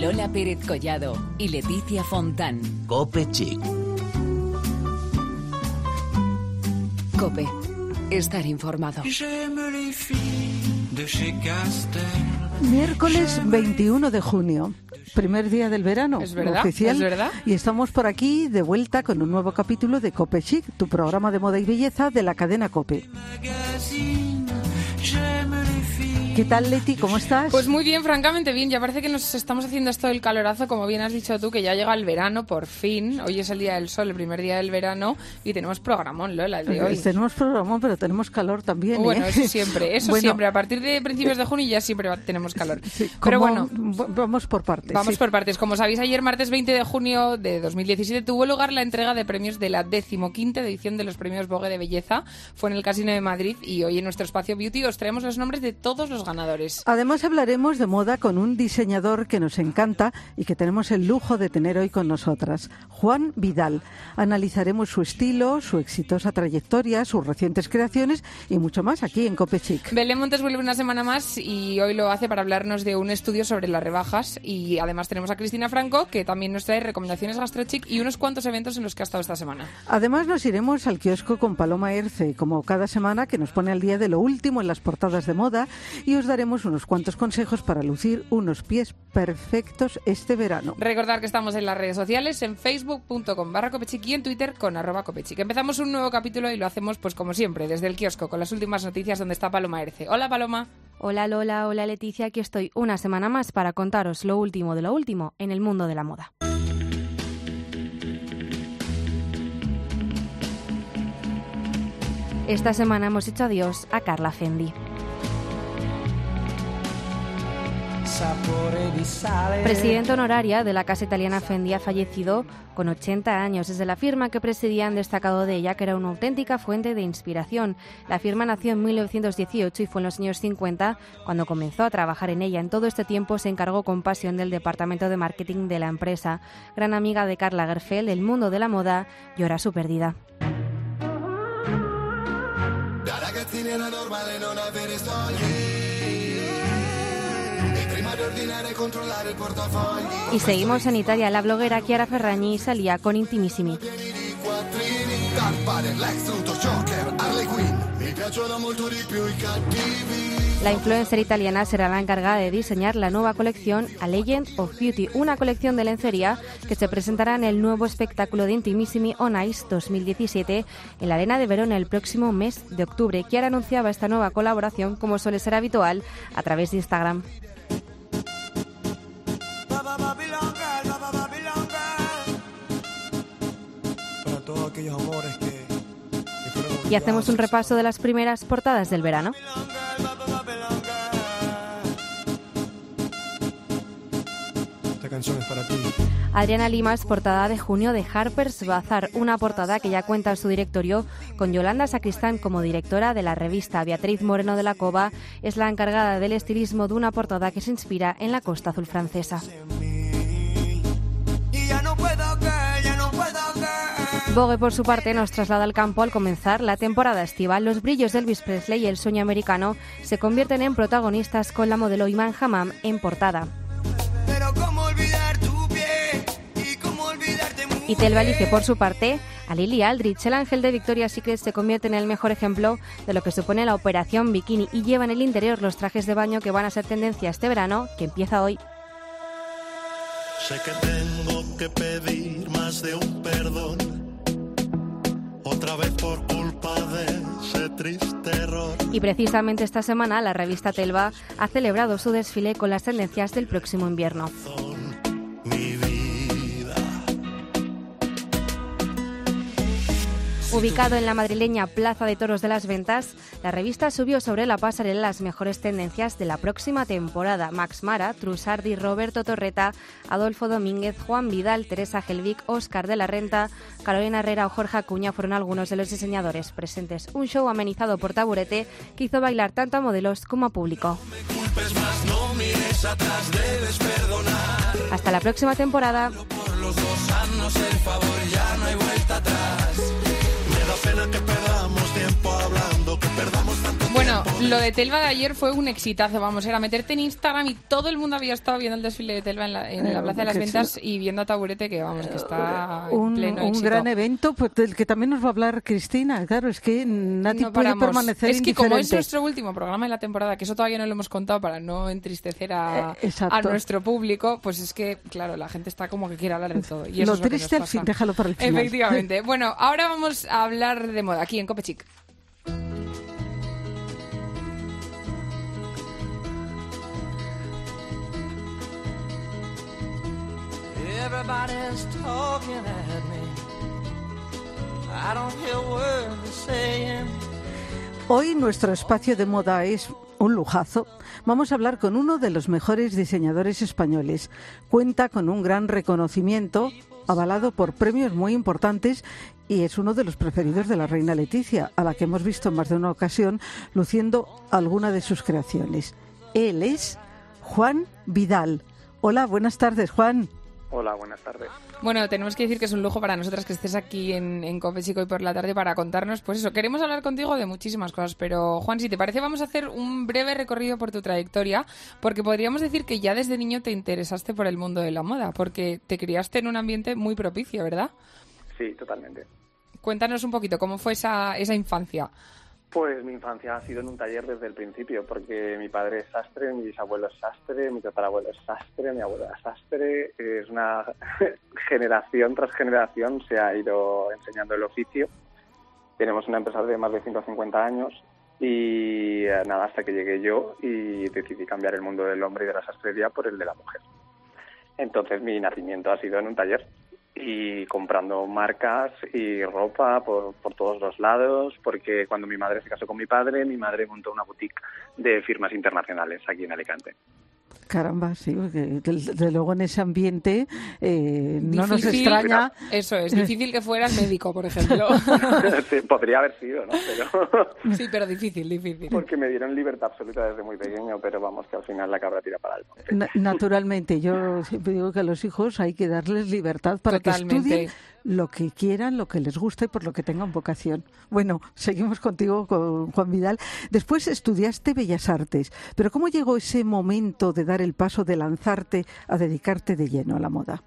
Lola Pérez Collado y Leticia Fontán. Cope Chic. Cope. Estar informado. Miércoles 21 de junio, primer día del verano Es verdad, oficial. es verdad. Y estamos por aquí de vuelta con un nuevo capítulo de Cope Chic, tu programa de moda y belleza de la cadena Cope. ¿Qué tal, Leti? ¿Cómo estás? Pues muy bien, francamente bien. Ya parece que nos estamos haciendo esto del calorazo, como bien has dicho tú, que ya llega el verano, por fin. Hoy es el día del sol, el primer día del verano, y tenemos programón, Lola, el de hoy. Tenemos programa, pero tenemos calor también. Bueno, ¿eh? eso siempre, eso Bueno, siempre. A partir de principios de junio ya siempre tenemos calor. sí, Pero bueno, vamos por partes. Vamos sí. por partes. Como sabéis, ayer martes 20 de junio de 2017 tuvo lugar la entrega de premios de la decimoquinta edición de los premios Vogue de Belleza. Fue en el Casino de Madrid y hoy en nuestro espacio Beauty os traemos los nombres de todos los ganadores. Además hablaremos de moda con un diseñador que nos encanta y que tenemos el lujo de tener hoy con nosotras, Juan Vidal. Analizaremos su estilo, su exitosa trayectoria, sus recientes creaciones y mucho más aquí en Cope Chic. Belén Montes vuelve una semana más y hoy lo hace para hablarnos de un estudio sobre las rebajas y además tenemos a Cristina Franco que también nos trae recomendaciones gastrochic y unos cuantos eventos en los que ha estado esta semana. Además nos iremos al kiosco con Paloma Erce, como cada semana, que nos pone al día de lo último en las portadas de moda y os daremos unos cuantos consejos para lucir unos pies perfectos este verano. Recordar que estamos en las redes sociales, en facebook.com barra copechic y en twitter con arroba copechic. Empezamos un nuevo capítulo y lo hacemos pues como siempre, desde el kiosco, con las últimas noticias donde está Paloma Erce. Hola Paloma. Hola Lola, hola Leticia, aquí estoy una semana más para contaros lo último de lo último en el mundo de la moda. Esta semana hemos dicho adiós a Carla Fendi. Presidenta honoraria de la casa italiana Fendi ha fallecido con 80 años. Desde la firma que presidía han destacado de ella que era una auténtica fuente de inspiración. La firma nació en 1918 y fue en los años 50 cuando comenzó a trabajar en ella. En todo este tiempo se encargó con pasión del departamento de marketing de la empresa. Gran amiga de Karl Lagerfeld, el mundo de la moda llora su pérdida. Da Y seguimos en Italia. La bloguera Chiara Ferragni salía con Intimissimi. La influencer italiana será la encargada de diseñar la nueva colección A Legend of Beauty, una colección de lencería que se presentará en el nuevo espectáculo de Intimissimi On Ice 2017 en la Arena de Verona el próximo mes de octubre. Chiara anunciaba esta nueva colaboración, como suele ser habitual, a través de Instagram. Para todos aquellos amores que, que fueron Y hacemos un repaso de las primeras portadas del verano. Esta canción es para ti. Adriana Limas, portada de junio de Harper's Bazaar, una portada que ya cuenta en su directorio con Yolanda Sacristán como directora de la revista. Beatriz Moreno de la Cova es la encargada del estilismo de una portada que se inspira en la costa azul francesa. Que. Vogue, por su parte, nos traslada al campo al comenzar la temporada estival. Los brillos de Elvis Presley y el sueño americano se convierten en protagonistas con la modelo Iman Hammam en portada. Pero cómo olvidar tu pie y cómo olvidarte mucho. Y Telva elige por su parte a Lily Aldrich. El ángel de Victoria's Secret se convierte en el mejor ejemplo de lo que supone la operación bikini y lleva en el interior los trajes de baño que van a ser tendencia este verano, que empieza hoy. Sé que tengo que pedir más de un perdón. Otra vez por culpa de ese triste error. Y precisamente esta semana la revista Telva ha celebrado su desfile con las tendencias del próximo invierno. Ubicado en la madrileña Plaza de Toros de las Ventas, la revista subió sobre la pasarela las mejores tendencias de la próxima temporada. Max Mara, Trusardi, Roberto Torreta, Adolfo Domínguez, Juan Vidal, Teresa Helvig, Óscar de la Renta, Carolina Herrera o Jorge Acuña fueron algunos de los diseñadores presentes. Un show amenizado por Taburete que hizo bailar tanto a modelos como a público. Hasta la próxima temporada. Que perdamos tiempo hablando, que perdamos tanto Bueno, Lo de Telva de ayer fue un exitazo, vamos, era meterte en Instagram y todo el mundo había estado viendo el desfile de Telva en la, en la Plaza de las Ventas y viendo a Taburete que, vamos, que está en un, pleno un gran evento pues, del que también nos va a hablar Cristina. Claro, es que nadie No puede permanecer Es que como es nuestro último programa de la temporada, que eso todavía no lo hemos contado para no entristecer a, Eh, a nuestro público, pues es que, claro, la gente está como que quiere hablar de todo. Y eso Lo es lo que triste al fin, déjalo para el final. Efectivamente. Bueno, ahora vamos a hablar de moda aquí en Copechic. Hoy nuestro espacio de moda es un lujazo. Vamos a hablar con uno de los mejores diseñadores españoles. Cuenta con un gran reconocimiento, avalado por premios muy importantes y es uno de los preferidos de la reina Leticia, a la que hemos visto en más de una ocasión luciendo alguna de sus creaciones. Él es Juan Vidal. Hola, buenas tardes, Juan. Hola, buenas tardes. Bueno, tenemos que decir que es un lujo para nosotras que estés aquí en, en Copechic hoy por la tarde para contarnos, pues eso, queremos hablar contigo de muchísimas cosas, pero Juan, si te parece, vamos a hacer un breve recorrido por tu trayectoria, porque podríamos decir que ya desde niño te interesaste por el mundo de la moda, porque te criaste en un ambiente muy propicio, ¿verdad? Sí, totalmente. Cuéntanos un poquito cómo fue esa, esa infancia. Pues mi infancia ha sido en un taller desde el principio, porque mi padre es sastre, mi bisabuelo es sastre, mi tatarabuelo es sastre, mi abuelo es sastre. Es una generación tras generación se ha ido enseñando el oficio. Tenemos una empresa de más de 150 años y eh, nada, hasta que llegué yo y decidí cambiar el mundo del hombre y de la sastrería por el de la mujer. Entonces mi nacimiento ha sido en un taller y comprando marcas y ropa por, por todos los lados, porque cuando mi madre se casó con mi padre, mi madre montó una boutique de firmas internacionales aquí en Alicante. Caramba, sí, porque desde luego en ese ambiente eh, no nos extraña. Eso es, difícil que fueras médico, por ejemplo. Sí, Podría haber sido, ¿no? Pero sí, pero difícil, difícil. porque me dieron libertad absoluta desde muy pequeño, pero vamos, que al final la cabra tira para el monte. Na- Naturalmente, yo siempre digo que a los hijos hay que darles libertad para que estudien lo que quieran, lo que les guste y por lo que tengan vocación. Bueno, seguimos contigo con Juan Vidal. Después estudiaste Bellas Artes, pero ¿cómo llegó ese momento de dar el paso de lanzarte a dedicarte de lleno a la moda?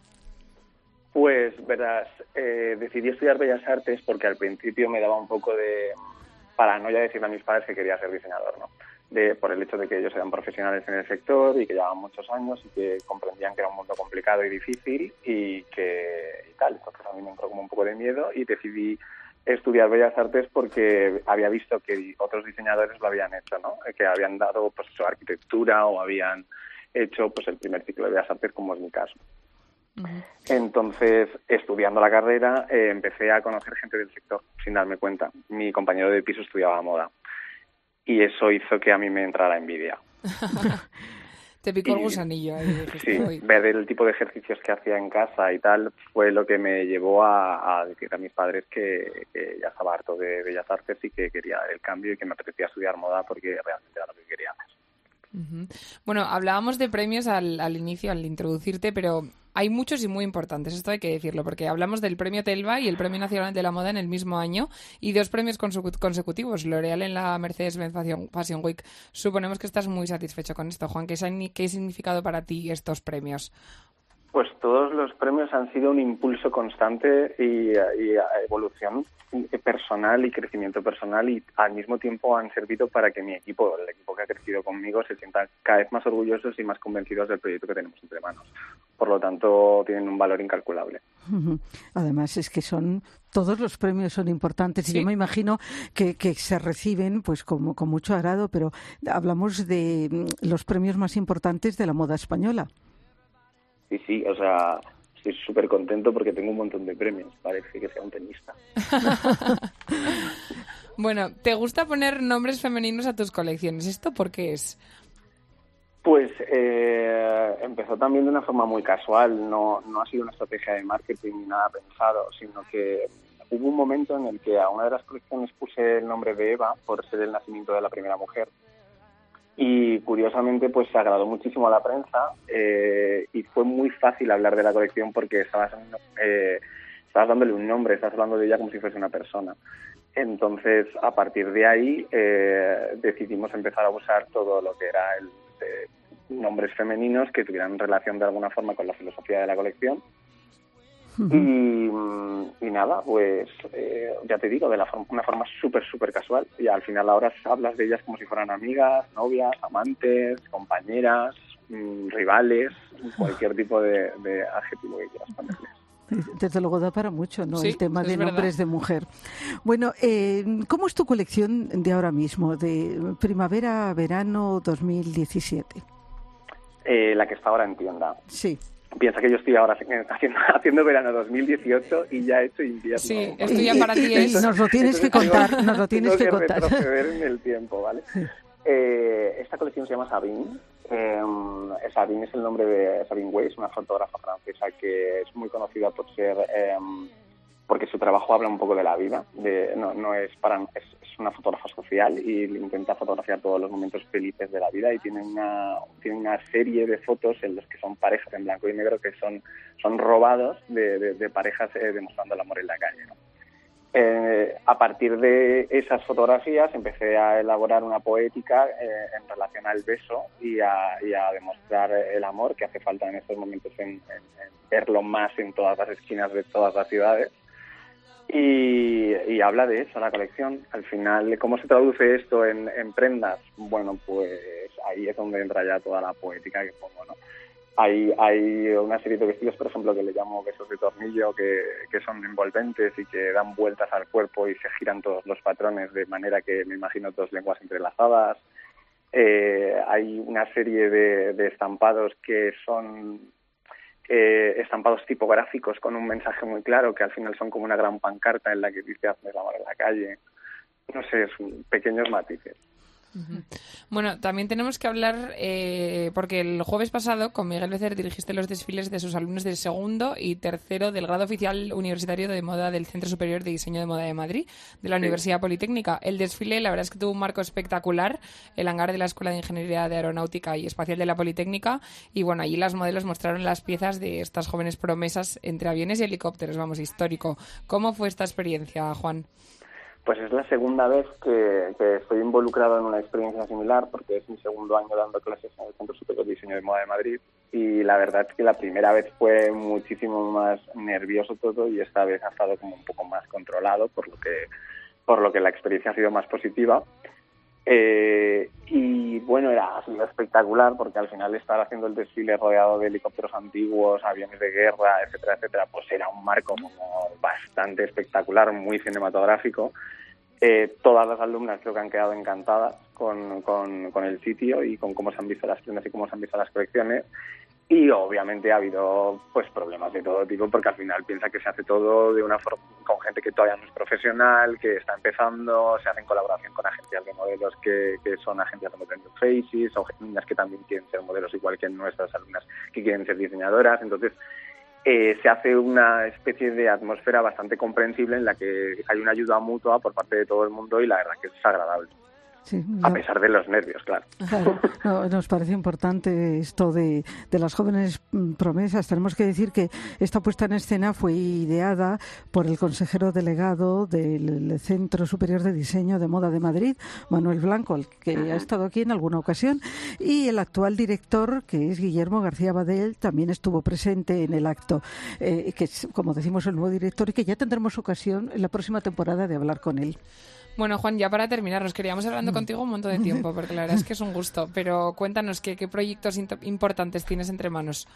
Pues verás, eh, decidí estudiar Bellas Artes porque al principio me daba un poco de paranoia decirle a mis padres que quería ser diseñador, ¿no? De, por el hecho de que ellos eran profesionales en el sector y que llevaban muchos años y que comprendían que era un mundo complicado y difícil y que y tal. Entonces a mí me entró como un poco de miedo y decidí estudiar Bellas Artes porque había visto que otros diseñadores lo habían hecho, ¿no? Que habían dado pues eso, arquitectura o habían hecho pues el primer ciclo de Bellas Artes como es mi caso. Entonces, estudiando la carrera, eh, empecé a conocer gente del sector sin darme cuenta. Mi compañero de piso estudiaba moda y eso hizo que a mí me entrara envidia. Te picó el gusanillo ahí. Sí, ver el tipo de ejercicios que hacía en casa y tal fue lo que me llevó a, a decir a mis padres que, que ya estaba harto de Bellas Artes y que quería el cambio y que me apetecía estudiar moda porque realmente era lo que quería hacer. Bueno, hablábamos de premios al, al inicio, al introducirte, pero hay muchos y muy importantes, esto hay que decirlo, porque hablamos del Premio Telva y el Premio Nacional de la Moda en el mismo año y dos premios consecu- consecutivos, L'Oreal en la Mercedes-Benz Fashion, Week. Suponemos que estás muy satisfecho con esto, Juan. ¿Qué, qué significado para ti estos premios? Pues todos los premios han sido un impulso constante y evolución personal y crecimiento personal y al mismo tiempo han servido para que mi equipo, el equipo que ha crecido conmigo, se sientan cada vez más orgullosos y más convencidos del proyecto que tenemos entre manos. Por lo tanto, tienen un valor incalculable. Además es que son todos los premios son importantes y Sí. yo me imagino que, que se reciben pues como con mucho agrado, pero hablamos de mm, los premios más importantes de la moda española. Sí, sí, o sea, estoy súper contento porque tengo un montón de premios. Parece que sea un tenista. Bueno, ¿te gusta poner nombres femeninos a tus colecciones? ¿Esto por qué es? Pues eh, empezó también de una forma muy casual, no, no ha sido una estrategia de marketing ni nada pensado, sino que hubo un momento en el que a una de las colecciones puse el nombre de Eva por ser el nacimiento de la primera mujer y curiosamente pues se agradó muchísimo a la prensa eh, y fue muy fácil hablar de la colección porque estabas, eh, estabas dándole un nombre, estabas hablando de ella como si fuese una persona. Entonces, a partir de ahí, eh, decidimos empezar a usar todo lo que era el eh, nombres femeninos que tuvieran relación de alguna forma con la filosofía de la colección. Y, y nada, pues eh, ya te digo, de la forma- una forma súper, súper casual. Y al final ahora hablas de ellas como si fueran amigas, novias, amantes, compañeras, mm, rivales, cualquier tipo de, de adjetivo que quieras ponerle. Desde luego da para mucho, ¿no? Sí, el tema de verdad. nombres de mujer. Bueno, eh, ¿cómo es tu colección de ahora mismo, de primavera-verano 2017? Eh, la que está ahora en tienda. Sí. Piensa que yo estoy ahora haciendo, haciendo verano 2018 y ya he hecho invierno. Sí, esto ya para ti es... Nos lo tienes que contar, tengo- nos lo tienes que tengo contar. retroceder en el tiempo, ¿vale? Eh, esta colección se llama Sabine. Eh, Sabine es el nombre de Sabine Weiss, una fotógrafa francesa que es muy conocida por ser eh, porque su trabajo habla un poco de la vida. De, no, no es para es, una fotógrafa social y intenta fotografiar todos los momentos felices de la vida y tiene una tiene una serie de fotos en los que son parejas en blanco y negro que son son robados de, parejas eh, demostrando el amor en la calle. Eh, a partir de esas fotografías empecé a elaborar una poética eh, en relación al beso y a, demostrar el amor que hace falta en estos momentos en, en- en verlo más en todas las esquinas de todas las ciudades. Y, y habla de eso la colección. Al final, ¿cómo se traduce esto en, en prendas? Bueno, pues ahí es donde entra ya toda la poética que pongo, ¿no? Hay, hay una serie de vestidos, por ejemplo, que le llamo besos de tornillo, que, que son envolventes y que dan vueltas al cuerpo y se giran todos los patrones de manera que me imagino dos lenguas entrelazadas. Eh, hay una serie de, de estampados que son eh, estampados tipográficos con un mensaje muy claro, que al final son como una gran pancarta en la que dice hazme el amor en la calle. No sé, son pequeños matices. Bueno, también tenemos que hablar, eh, porque el jueves pasado con Miguel Becer dirigiste los desfiles de sus alumnos del segundo y tercero del grado oficial universitario de moda del Centro Superior de Diseño de Moda de Madrid, de la Sí. Universidad Politécnica. El desfile, la verdad es que tuvo un marco espectacular, el hangar de la Escuela de Ingeniería de Aeronáutica y Espacial de la Politécnica, y bueno, allí las modelos mostraron las piezas de estas jóvenes promesas entre aviones y helicópteros, vamos, histórico. ¿Cómo fue esta experiencia, Juan? Pues es la segunda vez que, que estoy involucrado en una experiencia similar, porque es mi segundo año dando clases en el Centro Superior de Diseño de Moda de Madrid. Y la verdad es que la primera vez fue muchísimo más nervioso todo y esta vez ha estado como un poco más controlado, por lo que, por lo que la experiencia ha sido más positiva. Eh, y bueno, era sido espectacular porque al final estar haciendo el desfile rodeado de helicópteros antiguos, aviones de guerra, etcétera, etcétera, pues era un marco como bastante espectacular, muy cinematográfico. Eh, todas las alumnas creo que han quedado encantadas con, con, con el sitio y con cómo se han visto las prendas y cómo se han visto las colecciones. Y obviamente ha habido pues problemas de todo tipo porque al final piensa que se hace todo de una forma con gente que todavía no es profesional, que está empezando, se hace en colaboración con agencias de modelos que, que son agencias como Trend Faces o niñas que también quieren ser modelos igual que nuestras alumnas que quieren ser diseñadoras. Entonces eh, se hace una especie de atmósfera bastante comprensible en la que hay una ayuda mutua por parte de todo el mundo y la verdad que es agradable. Sí, A no- pesar de los nervios, claro. Claro, no, nos parece importante esto de, de las jóvenes mm, promesas. Tenemos que decir que esta puesta en escena fue ideada por el consejero delegado del Centro Superior de Diseño de Moda de Madrid, Manuel Blanco, el que ha estado aquí en alguna ocasión, y el actual director, que es Guillermo García Badel, también estuvo presente en el acto, eh, que es, como decimos, el nuevo director y que ya tendremos ocasión en la próxima temporada de hablar con él. Bueno, Juan, ya para terminar, nos queríamos hablando contigo un montón de tiempo, porque la verdad es que es un gusto. Pero cuéntanos qué, qué proyectos importantes tienes entre manos.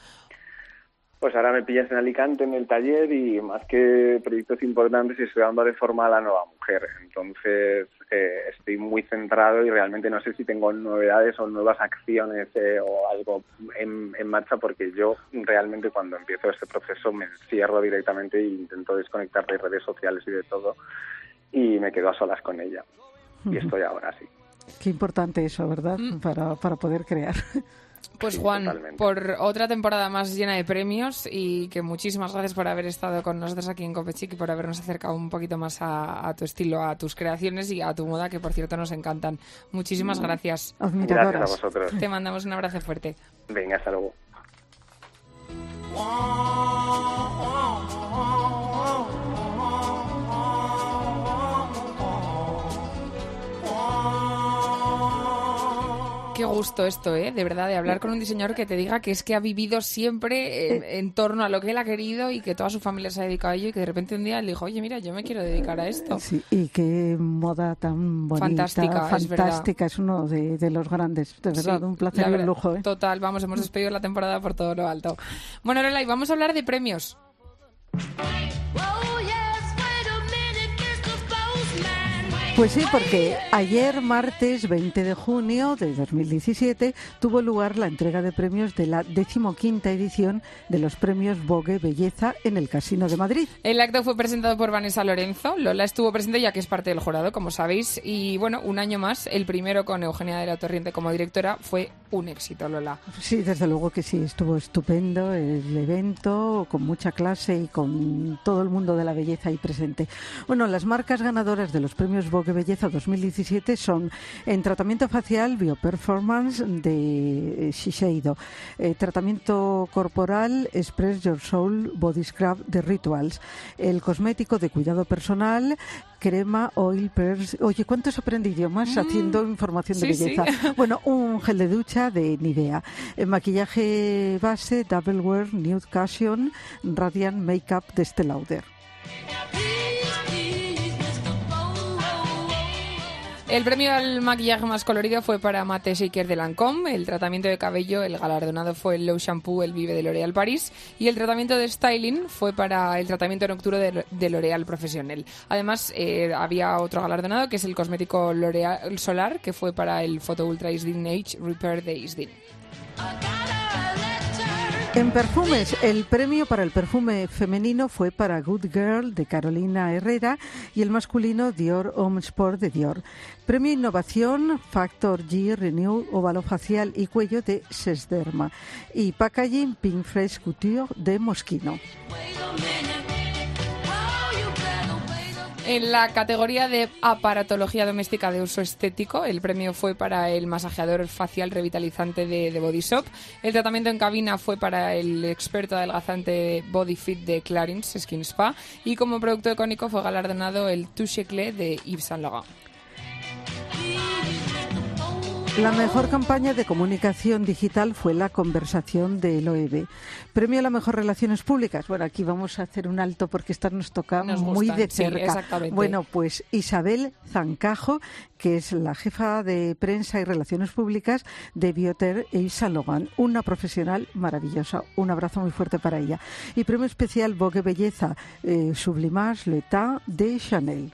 Pues ahora me pillas en Alicante en el taller y más que proyectos importantes estoy dando de forma a la nueva mujer. Entonces eh, estoy muy centrado y realmente no sé si tengo novedades o nuevas acciones eh, o algo en, en marcha porque yo realmente cuando empiezo este proceso me encierro directamente e intento desconectar de redes sociales y de todo y me quedo a solas con ella. Y estoy ahora así. Qué importante eso, ¿verdad? Para, para poder crear. Pues Sí, Juan, totalmente. por otra temporada más llena de premios y que muchísimas gracias por haber estado con nosotros aquí en Copechic y por habernos acercado un poquito más a, a tu estilo, a tus creaciones y a tu moda, que por cierto nos encantan. Muchísimas gracias. Gracias a Admiradoras. vosotros. Te mandamos un abrazo fuerte. Venga, hasta luego. Qué gusto esto, ¿eh? De verdad, de hablar con un diseñador que te diga que es que ha vivido siempre en, en torno a lo que él ha querido y que toda su familia se ha dedicado a ello y que de repente un día le dijo, oye, mira, yo me quiero dedicar a esto. Sí, y qué moda tan bonita, Fantástica, es verdad. fantástica. Es, uno de, de los grandes, de verdad, Sí, un placer la y un lujo. ¿eh? Total, vamos, hemos despedido la temporada por todo lo alto. Bueno, Lorelai, vamos a hablar de premios. Pues sí, porque ayer, martes 20 de junio de 2017, tuvo lugar la entrega de premios de la decimoquinta edición de los premios Vogue Belleza en el Casino de Madrid. El acto fue presentado por Vanessa Lorenzo. Lola estuvo presente ya que es parte del jurado, como sabéis. Y bueno, un año más, el primero con Eugenia de la Torriente como directora, fue un éxito, Lola. Sí, desde luego que sí, estuvo estupendo el evento, con mucha clase y con todo el mundo de la belleza ahí presente. Bueno, las marcas ganadoras de los premios Vogue Belleza 2017 son en tratamiento facial Bioperformance de eh, Shiseido, eh, tratamiento corporal Express Your Soul Body Scrub de Rituals, el cosmético de cuidado personal Crema Oil Pearls. Oye, ¿cuántos aprendí idiomas Mm. haciendo información de Sí, sí. belleza? Bueno, un gel de ducha de Nivea. El maquillaje base Double Wear Nude Cushion Radiant Makeup de Estée Lauder. El premio al maquillaje más colorido fue para Mate Shaker de Lancôme, el tratamiento de cabello, el galardonado fue el Low Shampoo, el Vive de L'Oréal Paris y el tratamiento de styling fue para el tratamiento nocturno de, L'Oréal Professionnel. Además, eh, había otro galardonado que es el cosmético L'Oréal Solar, que fue para el Photo Ultra Isdin Age Repair de Isdin. En perfumes, el premio para el perfume femenino fue para Good Girl de Carolina Herrera y el masculino Dior Homme Sport de Dior. Premio Innovación Factor G Renew Óvalo Facial y Cuello de Sesderma. Y Packaging Pink Fresh Couture de Moschino. En la categoría de aparatología doméstica de uso estético, el premio fue para el masajeador facial revitalizante de, Body Shop. El tratamiento en cabina fue para el experto adelgazante Body Fit de Clarins Skin Spa. Y como producto icónico fue galardonado el Touche Clé de Yves Saint Laurent. La mejor campaña de comunicación digital fue la conversación de Loewe. Premio a la mejor relaciones públicas. Bueno, aquí vamos a hacer un alto porque esta nos toca Nos muy gustan, de sí, cerca. exactamente. Bueno, pues Isabel Zancajo, que es la jefa de prensa y relaciones públicas de Bioter e Saint Laurent, una profesional maravillosa. Un abrazo muy fuerte para ella. Y premio especial Vogue Belleza eh, Sublimage Le Temps de Chanel.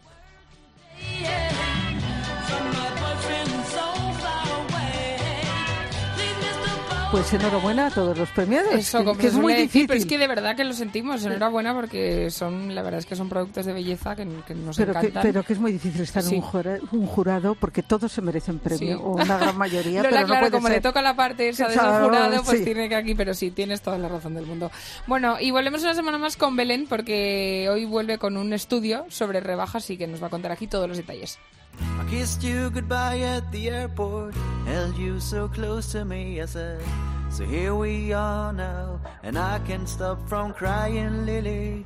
Pues enhorabuena a todos los premiados. Eso, que- como que es muy decir, difícil. pero es que de verdad que lo sentimos. Enhorabuena porque son, la verdad es que son productos de belleza que, que nos pero que, encantan. pero que es muy difícil estar Sí. en un jura- un jurado porque todos se merecen premio, Sí. o una gran mayoría, pero no claro, puede como ser. le toca la parte esa de Claro, jurado, pues sí. tiene que aquí, pero sí, tienes toda la razón del mundo. Bueno, y volvemos una semana más con Belén, porque hoy vuelve con un estudio sobre rebajas y que nos va a contar aquí todos los detalles. I kissed you goodbye at the airport, held you so close to me. I said, So here we are now, and I can't stop from crying, Lily.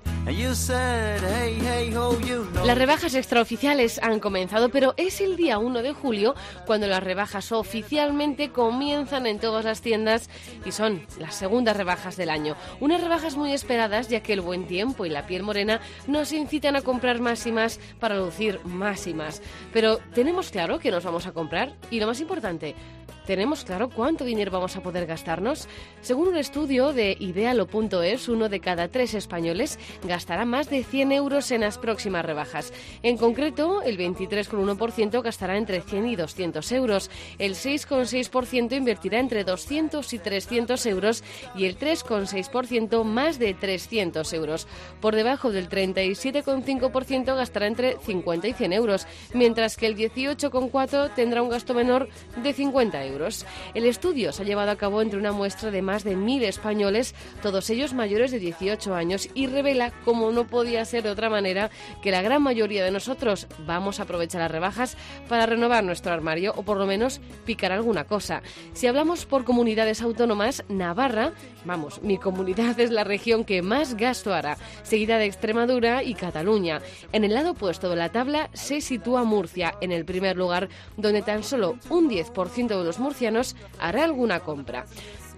Las rebajas extraoficiales han comenzado, pero es el día 1 de julio cuando las rebajas oficialmente comienzan en todas las tiendas y son las segundas rebajas del año. Unas rebajas muy esperadas ya que el buen tiempo y la piel morena nos incitan a comprar más y más para lucir más y más. Pero ¿tenemos claro qué nos vamos a comprar? Y lo más importante, ¿Tenemos claro cuánto dinero vamos a poder gastarnos? Según un estudio de idealo.es, uno de cada tres españoles gastará más de 100 euros en las próximas rebajas. En concreto, el 23,1% gastará entre 100 y 200 euros, el 6,6% invertirá entre 200 y 300 euros y el 3,6% más de 300 euros. Por debajo del 37,5% gastará entre 50 y 100 euros, mientras que el 18,4% tendrá un gasto menor de 50 euros. El estudio se ha llevado a cabo entre una muestra de más de 1.000 españoles, todos ellos mayores de 18 años, y revela, como no podía ser de otra manera, que la gran mayoría de nosotros vamos a aprovechar las rebajas para renovar nuestro armario o por lo menos picar alguna cosa. Si hablamos por comunidades autónomas, Navarra, vamos, mi comunidad es la región que más gasto hará, seguida de Extremadura y Cataluña. En el lado opuesto de la tabla se sitúa Murcia, en el primer lugar, donde tan solo un 10% de los murcianos hará alguna compra.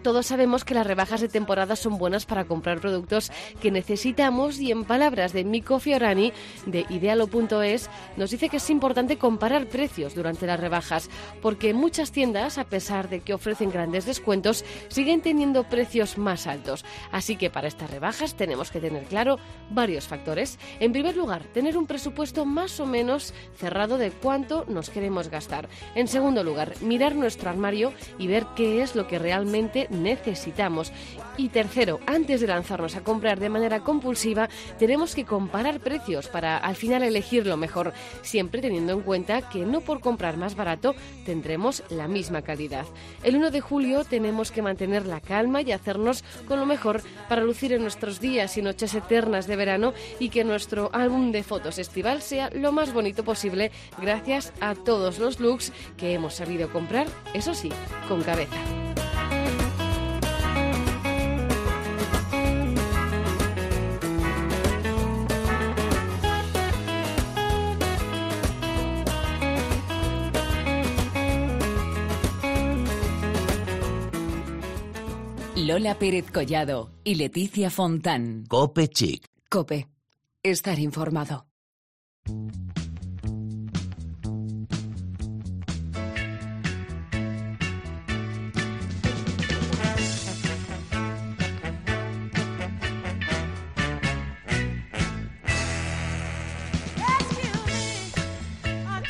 Todos sabemos que las rebajas de temporada son buenas para comprar productos que necesitamos y en palabras de Miko Fiorani de idealo.es nos dice que es importante comparar precios durante las rebajas porque muchas tiendas, a pesar de que ofrecen grandes descuentos, siguen teniendo precios más altos. Así que para estas rebajas tenemos que tener claro varios factores. En primer lugar, tener un presupuesto más o menos cerrado de cuánto nos queremos gastar. En segundo lugar, mirar nuestro armario y ver qué es lo que realmente necesitamos. Y tercero, antes de lanzarnos a comprar de manera compulsiva, tenemos que comparar precios para al final elegir lo mejor, siempre teniendo en cuenta que no por comprar más barato tendremos la misma calidad. El 1 de julio tenemos que mantener la calma y hacernos con lo mejor para lucir en nuestros días y noches eternas de verano y que nuestro álbum de fotos estival sea lo más bonito posible gracias a todos los looks que hemos sabido comprar, eso sí, con cabeza. Lola Pérez Collado y Leticia Fontán. Cope Chic. Cope. Estar informado.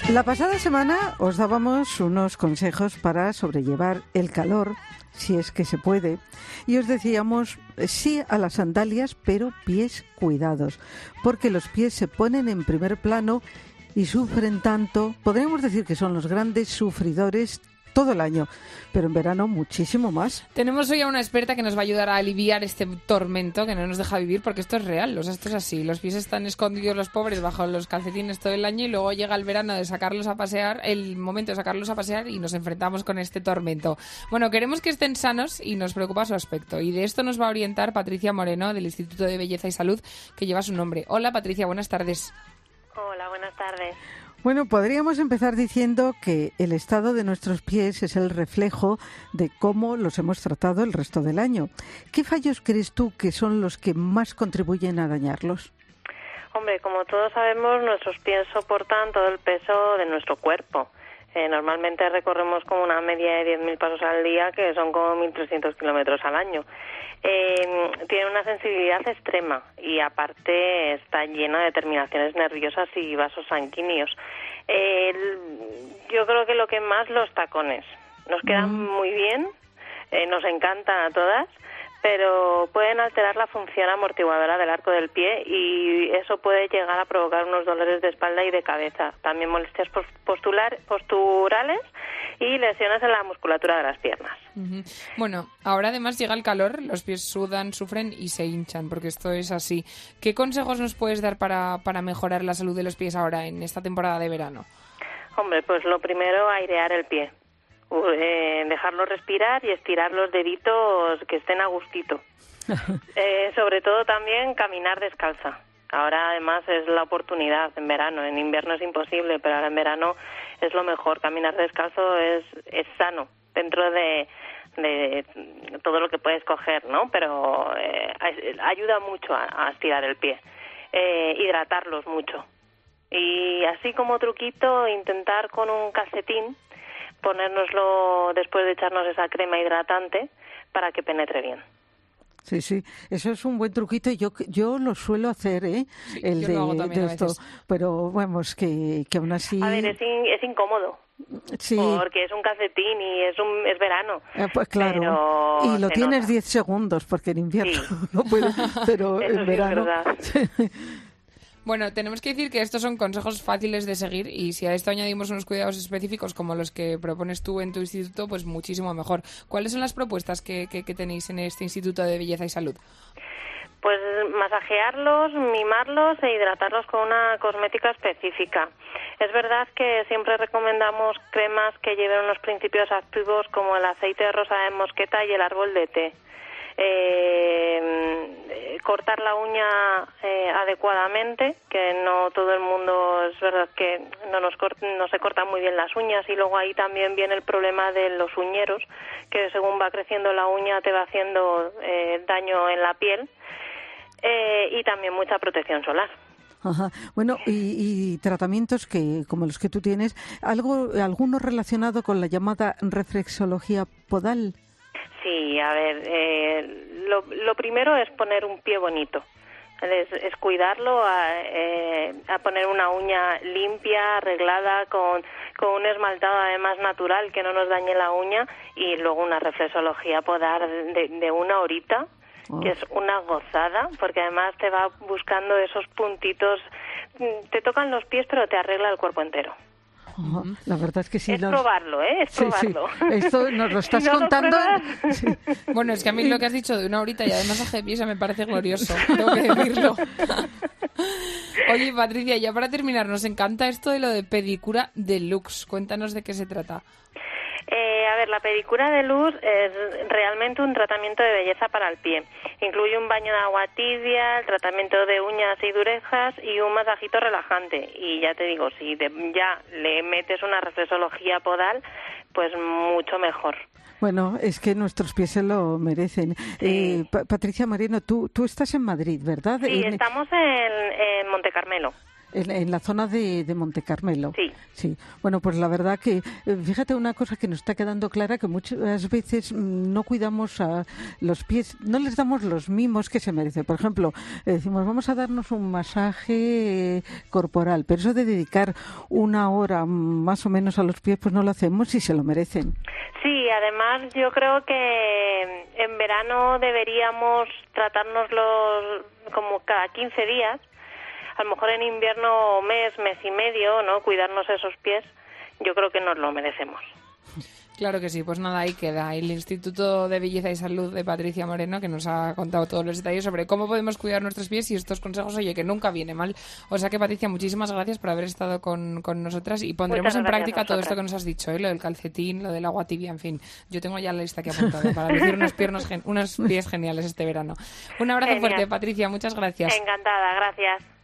La pasada semana os dábamos unos consejos para sobrellevar el calor, si es que se puede, y os decíamos eh, sí a las sandalias, pero pies cuidados, porque los pies se ponen en primer plano y sufren tanto, podríamos decir que son los grandes sufridores todo el año, pero en verano muchísimo más. Tenemos hoy a una experta que nos va a ayudar a aliviar este tormento que no nos deja vivir, porque esto es real, o sea, esto es así. Los pies están escondidos los pobres bajo los calcetines todo el año y luego llega el verano de sacarlos a pasear, el momento de sacarlos a pasear y nos enfrentamos con este tormento. Bueno, queremos que estén sanos y nos preocupa su aspecto. Y de esto nos va a orientar Patricia Moreno del Instituto de Belleza y Salud, que lleva su nombre. Hola Patricia, buenas tardes. Hola, buenas tardes. Bueno, podríamos empezar diciendo que el estado de nuestros pies es el reflejo de cómo los hemos tratado el resto del año. ¿Qué fallos crees tú que son los que más contribuyen a dañarlos? Hombre, como todos sabemos, nuestros pies soportan todo el peso de nuestro cuerpo. Eh, normalmente recorremos como una media de 10.000 pasos al día, que son como 1.300 kilómetros al año. Eh, tiene una sensibilidad extrema y aparte está llena de terminaciones nerviosas y vasos sanguíneos. Eh, yo creo que lo que más los tacones. Nos quedan muy bien, eh, nos encantan a todas, pero pueden alterar la función amortiguadora del arco del pie y eso puede llegar a provocar unos dolores de espalda y de cabeza, también molestias postular, posturales y lesiones en la musculatura de las piernas. Bueno, ahora además llega el calor, los pies sudan, sufren y se hinchan, porque esto es así. ¿Qué consejos nos puedes dar para, para mejorar la salud de los pies ahora en esta temporada de verano? Hombre, pues lo primero, airear el pie. Eh, dejarlo respirar y estirar los deditos que estén a gustito. Eh, sobre todo también caminar descalza. Ahora además es la oportunidad en verano, en invierno es imposible, pero ahora en verano es lo mejor. Caminar descalzo es, es sano dentro de, de todo lo que puedes coger, ¿no? Pero eh, ayuda mucho a, estirar el pie. Eh, hidratarlos mucho. Y así como truquito, intentar con un calcetín ponérnoslo después de echarnos esa crema hidratante para que penetre bien. Sí, sí, eso es un buen truquito y yo, yo lo suelo hacer, ¿eh? el de, esto, pero vamos, que, que aún así... A ver, es, es incómodo. Sí. Porque es un calcetín y es un es verano. Eh, pues claro. y lo tienes 10 segundos porque en invierno no puedo, pero en verano. Bueno, tenemos que decir que estos son consejos fáciles de seguir y si a esto añadimos unos cuidados específicos como los que propones tú en tu instituto, pues muchísimo mejor. ¿Cuáles son las propuestas que, que, tenéis en este Instituto de Belleza y Salud? Pues masajearlos, mimarlos e hidratarlos con una cosmética específica. Es verdad que siempre recomendamos cremas que lleven unos principios activos como el aceite de rosa de mosqueta y el árbol de té. Eh, cortar la uña eh, adecuadamente, que no todo el mundo es verdad que no nos no se cortan muy bien las uñas y luego ahí también viene el problema de los uñeros, que según va creciendo la uña te va haciendo eh, daño en la piel y también mucha protección solar. Ajá. Bueno, y, tratamientos que, como los que tú tienes, algo, alguno relacionado con la llamada reflexología podal. Sí, a ver, eh, lo, primero es poner un pie bonito. Es, cuidarlo, eh, a, poner una uña limpia, arreglada, con, con un esmaltado además natural que no nos dañe la uña y luego una reflexología podar de, de una horita que es una gozada, porque además te va buscando esos puntitos, te tocan los pies pero te arregla el cuerpo entero. La verdad es que sí. Es probarlo, ¿eh? Es probarlo. Esto nos lo estás contando. Bueno, es que a mí lo que has dicho de una horita y además a pies me parece glorioso. Tengo que decirlo. Oye, Patricia, ya para terminar, nos encanta esto de lo de pedicura deluxe. Cuéntanos de qué se trata. Eh, a ver, la pedicura de luz es realmente un tratamiento de belleza para el pie. Incluye un baño de agua tibia, el tratamiento de uñas y durejas y un masajito relajante. Y ya te digo, si ya le metes una reflexología podal, pues mucho mejor. Bueno, es que nuestros pies se lo merecen. Eh, Patricia Moreno, tú, tú estás en Madrid, ¿verdad? Sí, estamos en, en Monte Carmelo. En, la zona de, de Monte Carmelo. Sí. Sí. Bueno, pues la verdad que, eh, fíjate una cosa que nos está quedando clara, que muchas veces mm, no cuidamos a los pies, no les damos los mimos que se merecen. Por ejemplo, eh, decimos, vamos a darnos un masaje eh, corporal, pero eso de dedicar una hora más o menos a los pies, pues no lo hacemos y se lo merecen. Sí, además yo creo que en verano deberíamos tratárnoslos como cada 15 días a lo mejor en invierno mes, mes y medio, ¿no? Cuidarnos esos pies, yo creo que nos lo merecemos. Claro que sí, pues nada, ahí queda el Instituto de Belleza y Salud de Patricia Moreno, que nos ha contado todos los detalles sobre cómo podemos cuidar nuestros pies y estos consejos, oye, que nunca viene mal. O sea que, Patricia, muchísimas gracias por haber estado con, con nosotras y pondremos en práctica todo esto que nos has dicho, ¿eh? lo del calcetín, lo del agua tibia, en fin. Yo tengo ya la lista que apuntada para decir unos, piernos unos pies geniales este verano. Un abrazo fuerte, Patricia, muchas gracias. Encantada, gracias.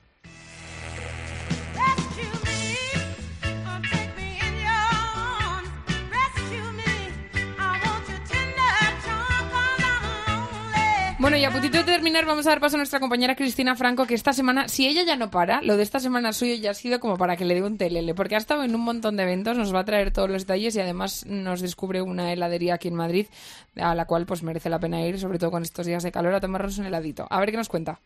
Bueno, y a puntito de terminar, vamos a dar paso a nuestra compañera Cristina Franco, que esta semana, si ella ya no para, lo de esta semana suyo ya ha sido como para que le dé un telele, porque ha estado en un montón de eventos, nos va a traer todos los detalles y además nos descubre una heladería aquí en Madrid, a la cual pues merece la pena ir, sobre todo con estos días de calor, a tomarnos un heladito. A ver qué nos cuenta.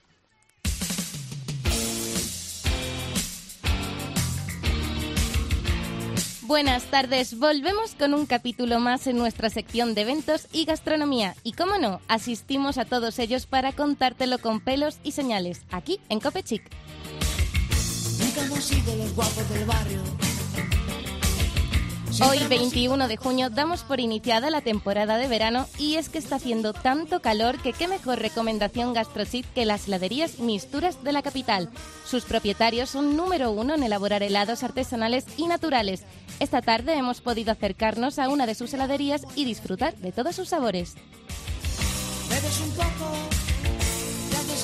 Buenas tardes, volvemos con un capítulo más en nuestra sección de eventos y gastronomía. Y cómo no, asistimos a todos ellos para contártelo con pelos y señales, aquí en Copechic. Nunca Hoy, 21 de junio, damos por iniciada la temporada de verano y es que está haciendo tanto calor que qué mejor recomendación gastrochip que las heladerías Misturas de la capital. Sus propietarios son número uno en elaborar helados artesanales y naturales. Esta tarde hemos podido acercarnos a una de sus heladerías y disfrutar de todos sus sabores.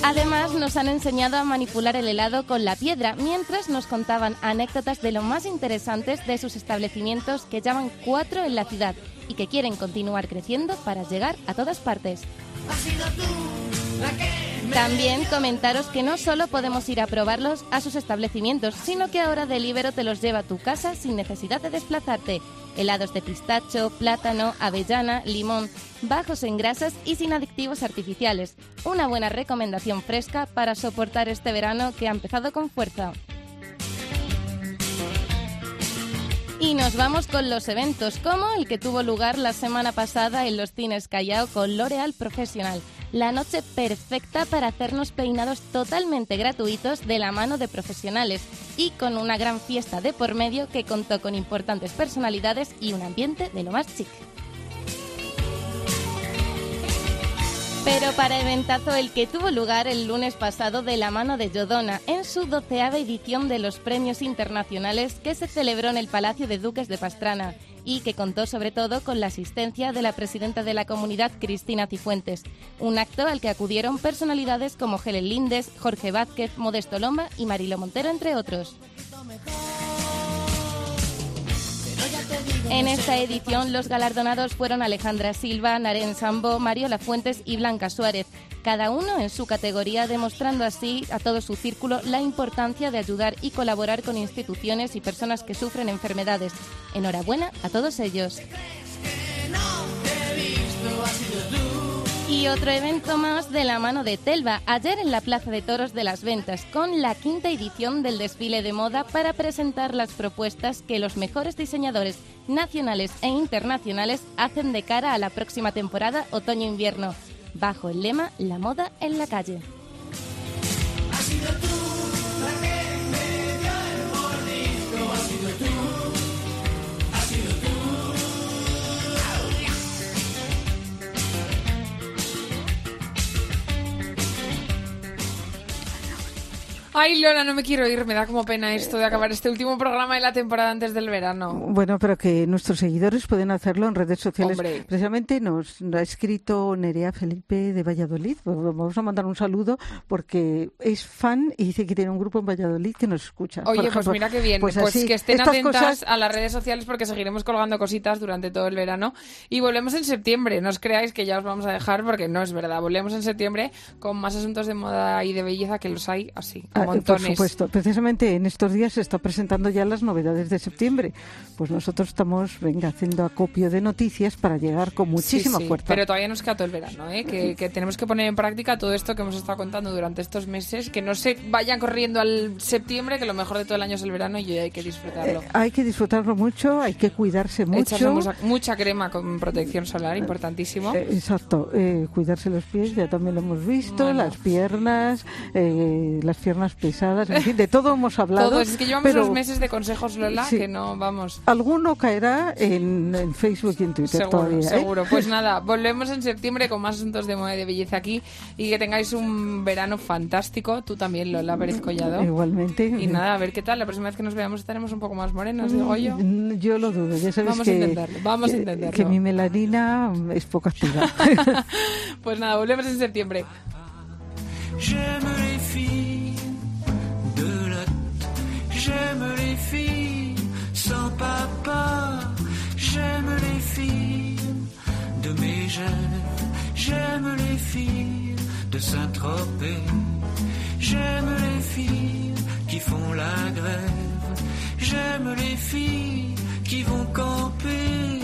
Además, nos han enseñado a manipular el helado con la piedra, mientras nos contaban anécdotas de lo más interesantes de sus establecimientos que llaman cuatro en la ciudad y que quieren continuar creciendo para llegar a todas partes. También comentaros que no solo podemos ir a probarlos a sus establecimientos, sino que ahora Delibero te los lleva a tu casa sin necesidad de desplazarte. Helados de pistacho, plátano, avellana, limón, bajos en grasas y sin adictivos artificiales. Una buena recomendación fresca para soportar este verano que ha empezado con fuerza. Y nos vamos con los eventos, como el que tuvo lugar la semana pasada en los cines Callao con L'Oreal Profesional. La noche perfecta para hacernos peinados totalmente gratuitos de la mano de profesionales y con una gran fiesta de por medio que contó con importantes personalidades y un ambiente de lo más chic. Pero para eventazo el que tuvo lugar el lunes pasado de la mano de Yodona en su doceava edición de los premios internacionales que se celebró en el Palacio de Duques de Pastrana. Y que contó sobre todo con la asistencia de la presidenta de la comunidad, Cristina Cifuentes. Un acto al que acudieron personalidades como Helen Lindes, Jorge Vázquez, Modesto Loma y Marilo Montero, entre otros. En esta edición los galardonados fueron Alejandra Silva, Naren Sambo, Mario Lafuentes y Blanca Suárez, cada uno en su categoría demostrando así a todo su círculo la importancia de ayudar y colaborar con instituciones y personas que sufren enfermedades. Enhorabuena a todos ellos. Y otro evento más de la mano de Telva, ayer en la Plaza de Toros de las Ventas, con la quinta edición del desfile de moda para presentar las propuestas que los mejores diseñadores nacionales e internacionales hacen de cara a la próxima temporada otoño-invierno, bajo el lema La moda en la calle. Ay, Lola, no me quiero ir. Me da como pena esto de acabar este último programa de la temporada antes del verano. Bueno, pero que nuestros seguidores pueden hacerlo en redes sociales. Hombre. Precisamente nos ha escrito Nerea Felipe de Valladolid. Pues Vamos a mandar un saludo porque es fan y dice que tiene un grupo en Valladolid que nos escucha. Oye, Por pues mira qué bien. Pues, así, que estén atentas cosas- a las redes sociales porque seguiremos colgando cositas durante todo el verano. Y volvemos en septiembre. No os creáis que ya os vamos a dejar porque no es verdad. Volvemos en septiembre con más asuntos de moda y de belleza que los hay así, a Ah, por montones. supuesto. Precisamente en estos días se está presentando ya las novedades de septiembre. Pues nosotros estamos, venga, haciendo acopio de noticias para llegar con muchísima Sí, sí, fuerza. Pero todavía nos queda todo el verano, ¿eh? que, que tenemos que poner en práctica todo esto que hemos estado contando durante estos meses, que no se vayan corriendo al septiembre, que lo mejor de todo el año es el verano y hay que disfrutarlo. Eh, hay que disfrutarlo mucho, hay que cuidarse mucho. mucha, mucha crema con protección solar, importantísimo. Eh, exacto, eh, cuidarse los pies, ya también lo hemos visto, Bueno. las piernas, eh, las piernas pesadas, en fin, de todo hemos hablado. Todo, es que llevamos pero unos meses de consejos, Lola, Sí. que no, vamos. Alguno caerá en, en Facebook y en Twitter Seguro, todavía. ¿eh? seguro. Pues nada, volvemos en septiembre con más asuntos de moda y de belleza aquí y que tengáis un verano fantástico. Tú también, Lola Pérez Collado. Igualmente. Y nada, a ver qué tal. La próxima vez que nos veamos estaremos un poco más morenas, digo yo. Mm, Yo lo dudo, ya sabes Vamos a que, intentarlo, vamos a que- intentarlo. que mi melanina es poco activa. Pues nada, volvemos en septiembre. J'aime les filles de Saint-Tropez. J'aime les filles qui font la grève. J'aime les filles qui vont camper